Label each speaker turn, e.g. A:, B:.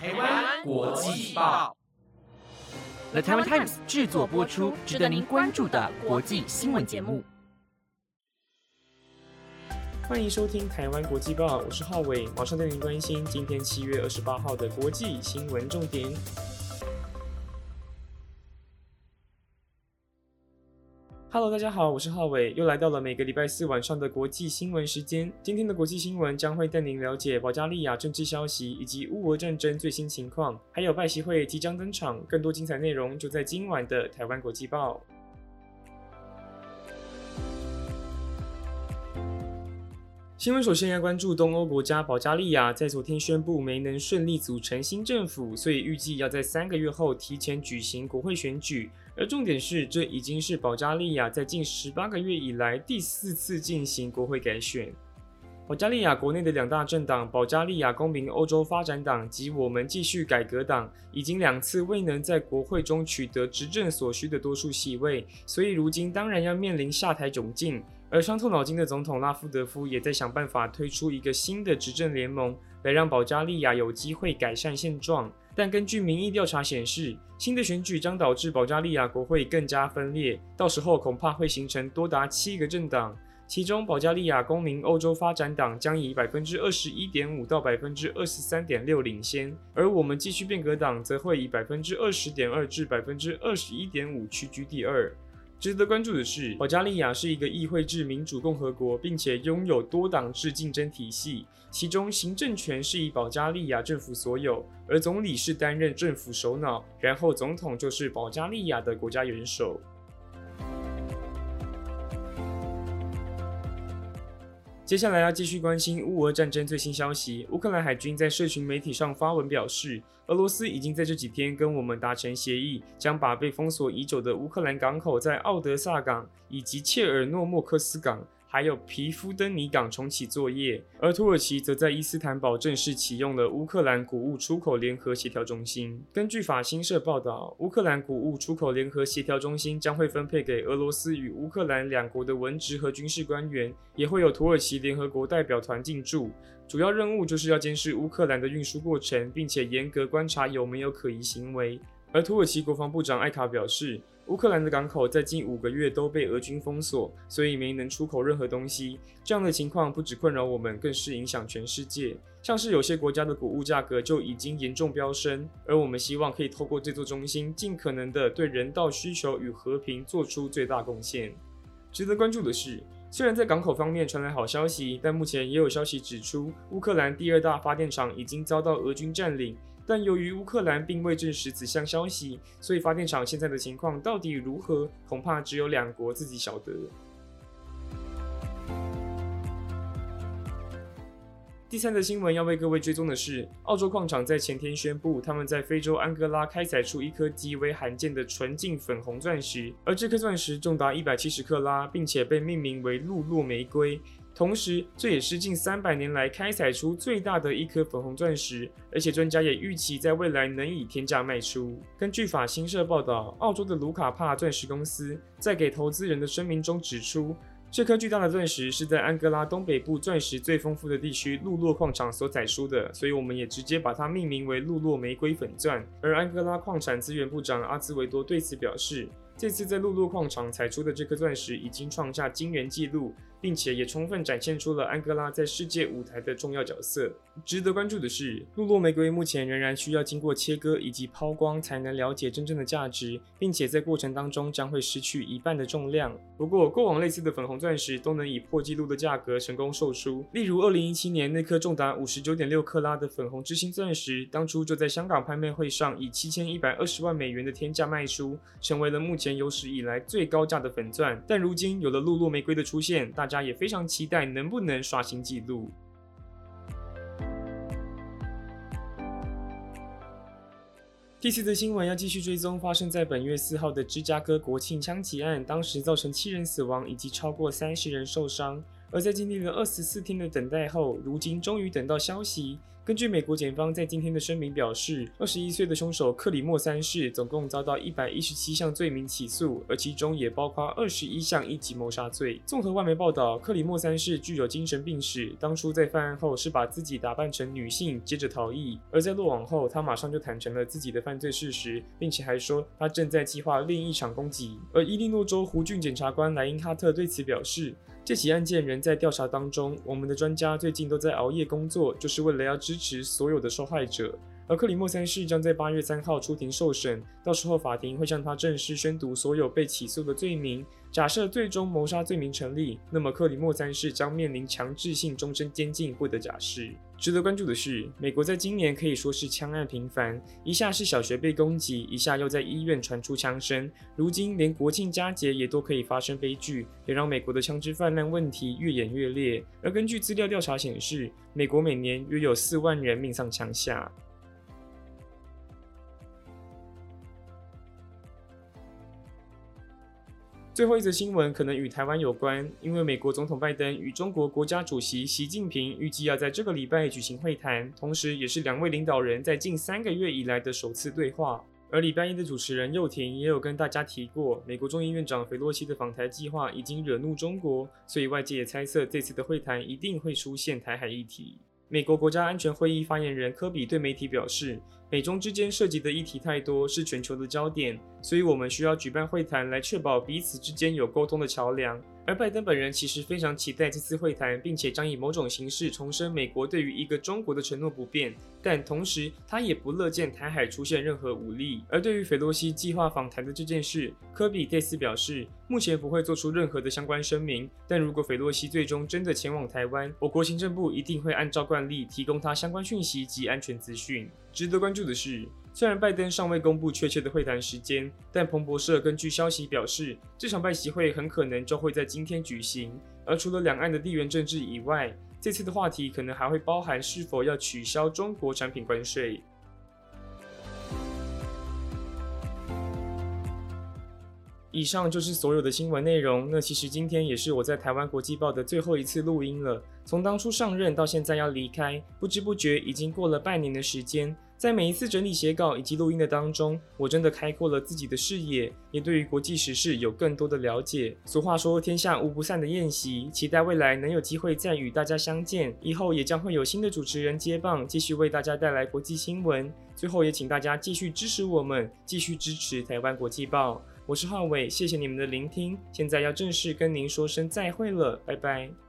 A: 台湾国际报
B: ，The Taiwan Times 制作播出，值得您关注的国际新闻节目。
C: 欢迎收听《台湾国际报》，我是浩伟，马上带您关心今天七月二十八号的国际新闻重点。Hello，大家好，我是浩伟，又来到了每个礼拜四晚上的国际新闻时间。今天的国际新闻将会带您了解保加利亚政治消息以及乌俄战争最新情况，还有拜习会即将登场，更多精彩内容就在今晚的《台湾国际报》。新闻首先要关注东欧国家保加利亚，在昨天宣布没能顺利组成新政府，所以预计要在三个月后提前举行国会选举。而重点是，这已经是保加利亚在近十八个月以来第四次进行国会改选。保加利亚国内的两大政党——保加利亚公民欧洲发展党及我们继续改革党，已经两次未能在国会中取得执政所需的多数席位，所以如今当然要面临下台窘境。而伤透脑筋的总统拉夫德夫也在想办法推出一个新的执政联盟，来让保加利亚有机会改善现状。但根据民意调查显示，新的选举将导致保加利亚国会更加分裂，到时候恐怕会形成多达七个政党，其中保加利亚公民欧洲发展党将以百分之二十一点五到百分之二十三点六领先，而我们继续变革党则会以百分之二十点二至百分之二十一点五屈居第二。值得关注的是，保加利亚是一个议会制民主共和国，并且拥有多党制竞争体系，其中行政权是以保加利亚政府所有，而总理是担任政府首脑，然后总统就是保加利亚的国家元首。接下来要继续关心乌俄战争最新消息。乌克兰海军在社群媒体上发文表示，俄罗斯已经在这几天跟我们达成协议，将把被封锁已久的乌克兰港口在奥德萨港以及切尔诺莫克斯港。还有皮夫登尼港重启作业，而土耳其则在伊斯坦堡正式启用了乌克兰谷物出口联合协调中心。根据法新社报道，乌克兰谷物出口联合协调中心将会分配给俄罗斯与乌克兰两国的文职和军事官员，也会有土耳其联合国代表团进驻。主要任务就是要监视乌克兰的运输过程，并且严格观察有没有可疑行为。而土耳其国防部长艾卡表示。乌克兰的港口在近五个月都被俄军封锁，所以没能出口任何东西。这样的情况不止困扰我们，更是影响全世界。像是有些国家的谷物价格就已经严重飙升，而我们希望可以透过这座中心，尽可能的对人道需求与和平做出最大贡献。值得关注的是，虽然在港口方面传来好消息，但目前也有消息指出，乌克兰第二大发电厂已经遭到俄军占领。但由于乌克兰并未证实此项消息，所以发电厂现在的情况到底如何，恐怕只有两国自己晓得。第三则新闻要为各位追踪的是，澳洲矿场在前天宣布，他们在非洲安哥拉开采出一颗极为罕见的纯净粉红钻石，而这颗钻石重达一百七十克拉，并且被命名为“露露玫瑰”。同时，这也是近三百年来开采出最大的一颗粉红钻石，而且专家也预期在未来能以天价卖出。根据法新社报道，澳洲的卢卡帕钻石公司在给投资人的声明中指出，这颗巨大的钻石是在安哥拉东北部钻石最丰富的地区露洛矿场所采出的，所以我们也直接把它命名为露洛玫瑰粉钻。而安哥拉矿产资源部长阿兹维多对此表示，这次在露洛矿场采出的这颗钻石已经创下惊人纪录。并且也充分展现出了安哥拉在世界舞台的重要角色。值得关注的是，露洛玫瑰目前仍然需要经过切割以及抛光才能了解真正的价值，并且在过程当中将会失去一半的重量。不过，过往类似的粉红钻石都能以破纪录的价格成功售出，例如2017年那颗重达59.6克拉的粉红之星钻石，当初就在香港拍卖会上以7120万美元的天价卖出，成为了目前有史以来最高价的粉钻。但如今有了露露玫瑰的出现，大家也非常期待能不能刷新纪录。第四则新闻要继续追踪发生在本月四号的芝加哥国庆枪击案，当时造成七人死亡以及超过三十人受伤。而在经历了二十四天的等待后，如今终于等到消息。根据美国检方在今天的声明表示，二十一岁的凶手克里莫三世总共遭到一百一十七项罪名起诉，而其中也包括二十一项一级谋杀罪。综合外媒报道，克里莫三世具有精神病史，当初在犯案后是把自己打扮成女性，接着逃逸。而在落网后，他马上就坦诚了自己的犯罪事实，并且还说他正在计划另一场攻击。而伊利诺州湖郡检察官莱因哈特对此表示。这起案件仍在调查当中，我们的专家最近都在熬夜工作，就是为了要知支持所有的受害者。而克里莫三世将在八月三号出庭受审，到时候法庭会向他正式宣读所有被起诉的罪名。假设最终谋杀罪名成立，那么克里莫三世将面临强制性终身监禁，不得假释。值得关注的是，美国在今年可以说是枪案频繁，一下是小学被攻击，一下又在医院传出枪声，如今连国庆佳节也都可以发生悲剧，也让美国的枪支泛滥问题越演越烈。而根据资料调查显示，美国每年约有四万人命丧枪下。最后一则新闻可能与台湾有关，因为美国总统拜登与中国国家主席习近平预计要在这个礼拜举行会谈，同时也是两位领导人在近三个月以来的首次对话。而礼拜一的主持人又廷也有跟大家提过，美国众议院长斐洛西的访台计划已经惹怒中国，所以外界也猜测这次的会谈一定会出现台海议题。美国国家安全会议发言人科比对媒体表示，美中之间涉及的议题太多，是全球的焦点，所以我们需要举办会谈来确保彼此之间有沟通的桥梁。而拜登本人其实非常期待这次会谈，并且将以某种形式重申美国对于一个中国的承诺不变。但同时，他也不乐见台海出现任何武力。而对于斐洛西计划访谈的这件事，科比对此表示，目前不会做出任何的相关声明。但如果斐洛西最终真的前往台湾，我国行政部一定会按照惯例提供他相关讯息及安全资讯。值得关注的是。虽然拜登尚未公布确切的会谈时间，但彭博社根据消息表示，这场拜习会很可能就会在今天举行。而除了两岸的地缘政治以外，这次的话题可能还会包含是否要取消中国产品关税。以上就是所有的新闻内容。那其实今天也是我在台湾国际报的最后一次录音了。从当初上任到现在要离开，不知不觉已经过了半年的时间。在每一次整理写稿以及录音的当中，我真的开阔了自己的视野，也对于国际时事有更多的了解。俗话说，天下无不散的宴席，期待未来能有机会再与大家相见。以后也将会有新的主持人接棒，继续为大家带来国际新闻。最后也请大家继续支持我们，继续支持台湾国际报。我是浩伟，谢谢你们的聆听。现在要正式跟您说声再会了，拜拜。